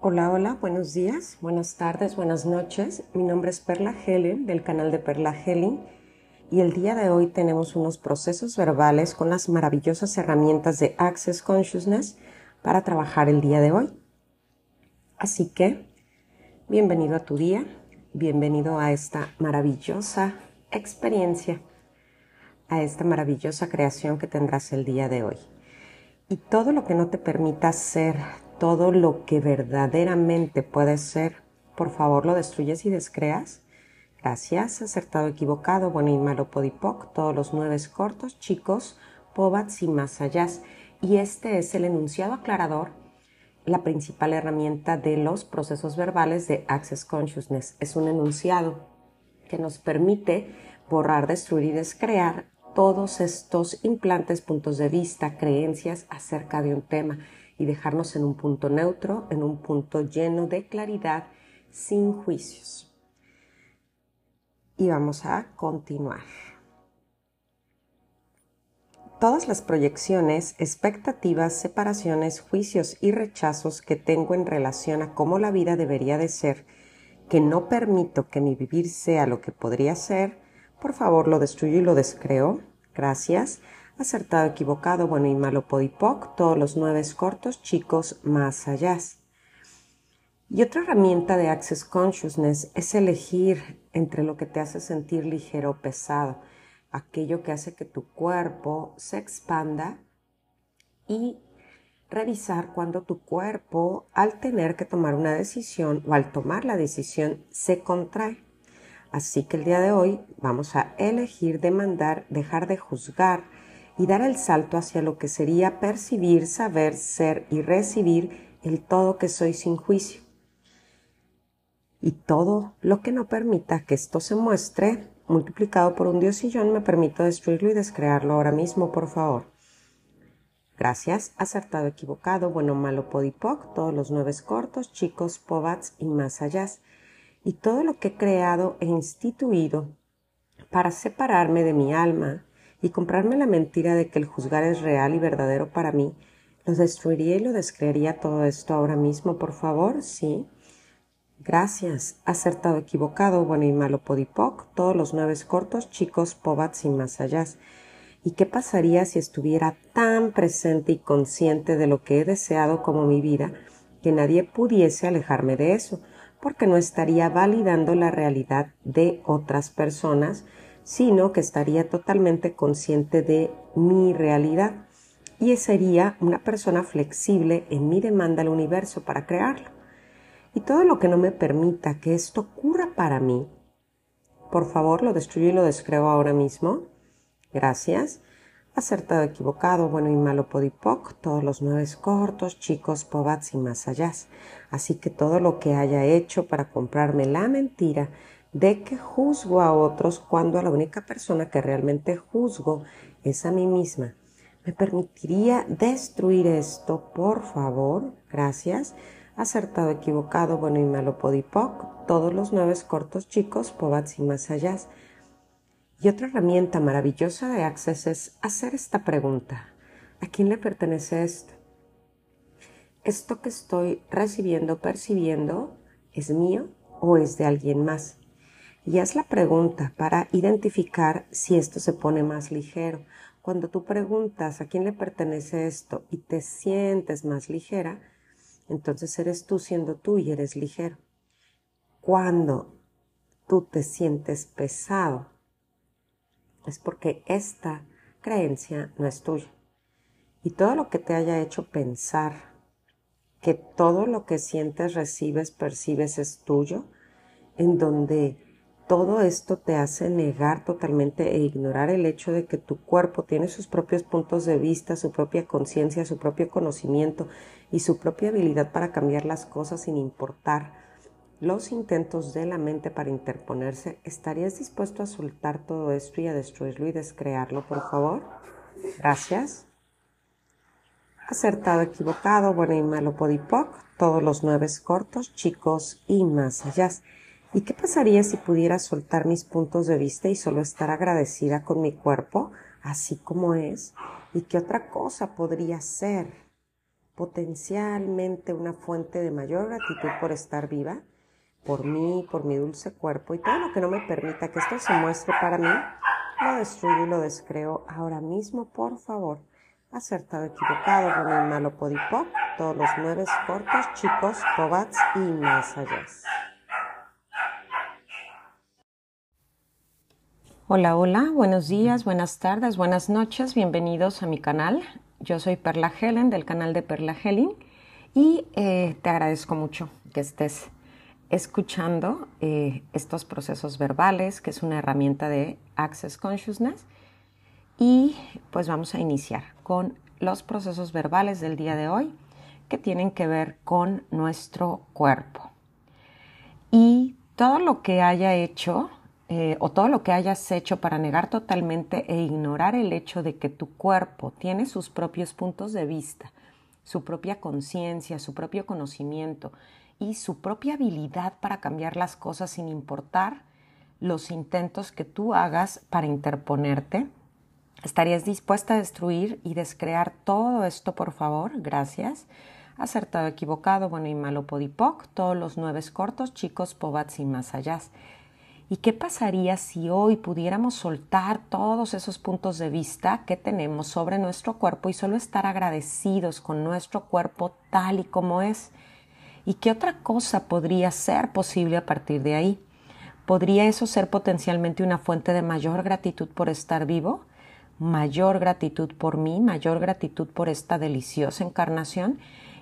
Hola, hola, buenos días, buenas tardes, buenas noches. Mi nombre es Perla Helen del canal de Perla Helen y el día de hoy tenemos unos procesos verbales con las maravillosas herramientas de Access Consciousness para trabajar el día de hoy. Así que, bienvenido a tu día, bienvenido a esta maravillosa experiencia, a esta maravillosa creación que tendrás el día de hoy. Y todo lo que no te permita ser todo lo que verdaderamente puede ser, por favor lo destruyes y descreas. Gracias, acertado, equivocado, bueno y malo, podipoc, todos los nueve cortos, chicos, pobats y más allá. Y este es el enunciado aclarador, la principal herramienta de los procesos verbales de Access Consciousness. Es un enunciado que nos permite borrar, destruir y descrear todos estos implantes, puntos de vista, creencias acerca de un tema y dejarnos en un punto neutro, en un punto lleno de claridad, sin juicios. Y vamos a continuar. Todas las proyecciones, expectativas, separaciones, juicios y rechazos que tengo en relación a cómo la vida debería de ser, que no permito que mi vivir sea lo que podría ser, por favor lo destruyo y lo descreo. Gracias acertado, equivocado, bueno y malo, podipoc, todos los nueve cortos, chicos, más allá. Y otra herramienta de Access Consciousness es elegir entre lo que te hace sentir ligero o pesado, aquello que hace que tu cuerpo se expanda y revisar cuando tu cuerpo, al tener que tomar una decisión o al tomar la decisión, se contrae. Así que el día de hoy vamos a elegir demandar, dejar de juzgar, y dar el salto hacia lo que sería percibir, saber, ser y recibir el todo que soy sin juicio. Y todo lo que no permita que esto se muestre, multiplicado por un diosillón, me permito destruirlo y descrearlo ahora mismo, por favor. Gracias, acertado, equivocado, bueno, malo, podipoc, todos los nueve cortos, chicos, pobats y más allá. Y todo lo que he creado e instituido para separarme de mi alma, y comprarme la mentira de que el juzgar es real y verdadero para mí, ¿lo destruiría y lo descreería todo esto ahora mismo, por favor? Sí. Gracias. Acertado, equivocado, bueno y malo, podipoc, todos los nueve cortos, chicos, pobats y más allá. ¿Y qué pasaría si estuviera tan presente y consciente de lo que he deseado como mi vida que nadie pudiese alejarme de eso? Porque no estaría validando la realidad de otras personas, sino que estaría totalmente consciente de mi realidad y sería una persona flexible en mi demanda al universo para crearlo. Y todo lo que no me permita que esto ocurra para mí, por favor lo destruyo y lo descreo ahora mismo. Gracias. Acertado, equivocado, bueno y malo, podipoc, todos los nueve cortos, chicos, pobats y más allá. Así que todo lo que haya hecho para comprarme la mentira de que juzgo a otros cuando a la única persona que realmente juzgo es a mí misma. ¿Me permitiría destruir esto, por favor? Gracias. Acertado, equivocado, bueno y malo, podipoc, todos los nueve cortos chicos, pobats y más allá. Y otra herramienta maravillosa de Access es hacer esta pregunta. ¿A quién le pertenece esto? ¿Esto que estoy recibiendo, percibiendo, es mío o es de alguien más? Y haz la pregunta para identificar si esto se pone más ligero. Cuando tú preguntas a quién le pertenece esto y te sientes más ligera, entonces eres tú siendo tú y eres ligero. Cuando tú te sientes pesado, es porque esta creencia no es tuya. Y todo lo que te haya hecho pensar que todo lo que sientes, recibes, percibes es tuyo, en donde todo esto te hace negar totalmente e ignorar el hecho de que tu cuerpo tiene sus propios puntos de vista, su propia conciencia, su propio conocimiento y su propia habilidad para cambiar las cosas sin importar los intentos de la mente para interponerse. ¿Estarías dispuesto a soltar todo esto y a destruirlo y descrearlo, por favor? Gracias. Acertado, equivocado, bueno y malo, podipoc, todos los nueve cortos, chicos y más allá. ¿Y qué pasaría si pudiera soltar mis puntos de vista y solo estar agradecida con mi cuerpo, así como es? ¿Y qué otra cosa podría ser? potencialmente una fuente de mayor gratitud por estar viva, por mí, por mi dulce cuerpo y todo lo que no me permita que esto se muestre para mí, lo destruyo y lo descreo ahora mismo, por favor. Acertado, equivocado, bueno y malo, podipoc, todos los nueve cortos, chicos, pobats y más allá. Hola, hola, buenos días, buenas tardes, buenas noches, bienvenidos a mi canal. Yo soy Perla Helen del canal de Perla Helen y eh, te agradezco mucho que estés escuchando eh, estos procesos verbales, que es una herramienta de Access Consciousness. Y pues vamos a iniciar con los procesos verbales del día de hoy que tienen que ver con nuestro cuerpo. Y todo lo que haya hecho eh, o todo lo que hayas hecho para negar totalmente e ignorar el hecho de que tu cuerpo tiene sus propios puntos de vista, su propia conciencia, su propio conocimiento y su propia habilidad para cambiar las cosas sin importar los intentos que tú hagas para interponerte. ¿Estarías dispuesta a destruir y descrear todo esto, por favor? Gracias. Acertado, equivocado, bueno y malo, podipoc, todos los nueve cortos, chicos, pobats y más allá. ¿Y qué pasaría si hoy pudiéramos soltar todos esos puntos de vista que tenemos sobre nuestro cuerpo y solo estar agradecidos con nuestro cuerpo tal y como es? ¿Y qué otra cosa podría ser posible a partir de ahí? ¿Podría eso ser potencialmente una fuente de mayor gratitud por estar vivo? ¿Mayor gratitud por mí? ¿Mayor gratitud por esta deliciosa encarnación?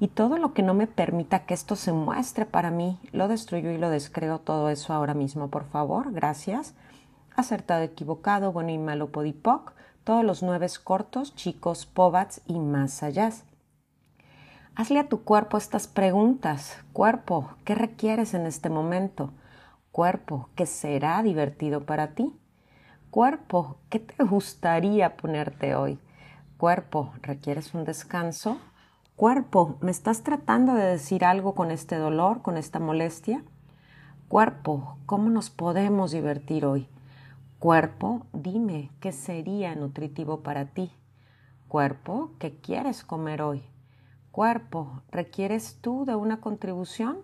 Y todo lo que no me permita que esto se muestre para mí, lo destruyo y lo descreo todo eso ahora mismo, por favor. Gracias. Acertado, equivocado, bueno y malo, podipoc, todos los nueve cortos, chicos, pobats y más allá. Hazle a tu cuerpo estas preguntas. Cuerpo, ¿qué requieres en este momento? Cuerpo, ¿qué será divertido para ti? Cuerpo, ¿qué te gustaría ponerte hoy? Cuerpo, ¿requieres un descanso? Cuerpo, ¿me estás tratando de decir algo con este dolor, con esta molestia? Cuerpo, ¿cómo nos podemos divertir hoy? Cuerpo, dime qué sería nutritivo para ti. Cuerpo, ¿qué quieres comer hoy? Cuerpo, ¿requieres tú de una contribución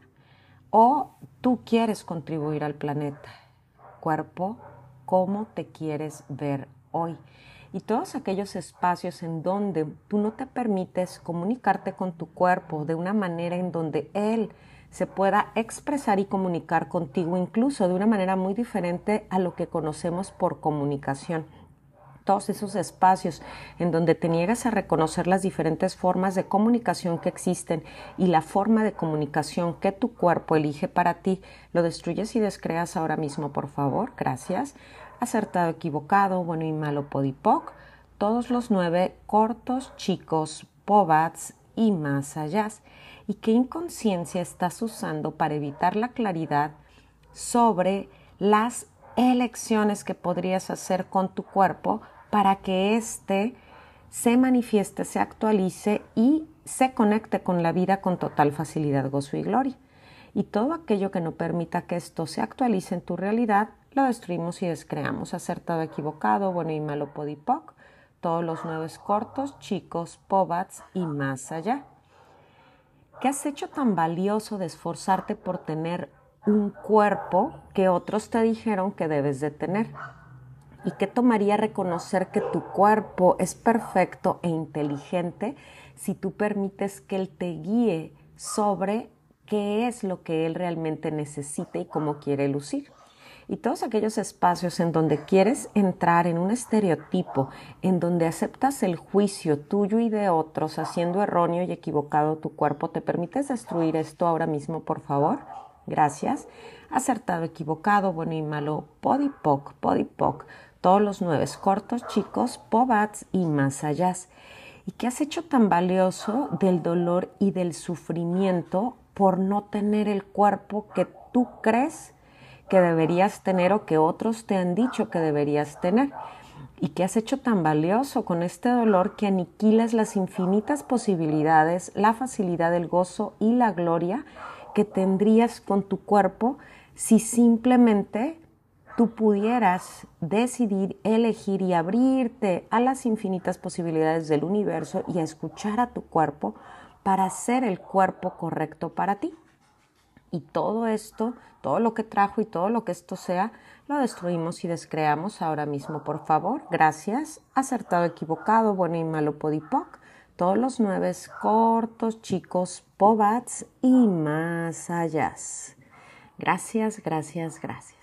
o tú quieres contribuir al planeta? Cuerpo, ¿cómo te quieres ver hoy? Y todos aquellos espacios en donde tú no te permites comunicarte con tu cuerpo de una manera en donde él se pueda expresar y comunicar contigo incluso de una manera muy diferente a lo que conocemos por comunicación. Todos esos espacios en donde te niegas a reconocer las diferentes formas de comunicación que existen y la forma de comunicación que tu cuerpo elige para ti, lo destruyes y descreas ahora mismo, por favor. Gracias acertado, equivocado, bueno y malo, podipoc, todos los nueve cortos, chicos, pobats y más allá. ¿Y qué inconsciencia estás usando para evitar la claridad sobre las elecciones que podrías hacer con tu cuerpo para que éste se manifieste, se actualice y se conecte con la vida con total facilidad, gozo y gloria? Y todo aquello que no permita que esto se actualice en tu realidad, lo destruimos y descreamos. Acertado, equivocado, bueno y malo, podipoc, todos los nueve cortos, chicos, pobats y más allá. ¿Qué has hecho tan valioso de esforzarte por tener un cuerpo que otros te dijeron que debes de tener? ¿Y qué tomaría reconocer que tu cuerpo es perfecto e inteligente si tú permites que él te guíe sobre qué es lo que él realmente necesita y cómo quiere lucir? Y todos aquellos espacios en donde quieres entrar en un estereotipo, en donde aceptas el juicio tuyo y de otros, haciendo erróneo y equivocado tu cuerpo, ¿te permites destruir esto ahora mismo, por favor? Gracias. Acertado, equivocado, bueno y malo, podipoc, podipoc, todos los nueve cortos, chicos, pobats y más allá. ¿Y qué has hecho tan valioso del dolor y del sufrimiento por no tener el cuerpo que tú crees que deberías tener o que otros te han dicho que deberías tener y que has hecho tan valioso con este dolor que aniquilas las infinitas posibilidades, la facilidad, el gozo y la gloria que tendrías con tu cuerpo si simplemente tú pudieras decidir, elegir y abrirte a las infinitas posibilidades del universo y a escuchar a tu cuerpo para ser el cuerpo correcto para ti. Y todo esto, todo lo que trajo y todo lo que esto sea, lo destruimos y descreamos ahora mismo, por favor. Gracias. Acertado, equivocado, bueno y malo, podipoc. Todos los nueve cortos, chicos, pobats y más allá. Gracias, gracias, gracias.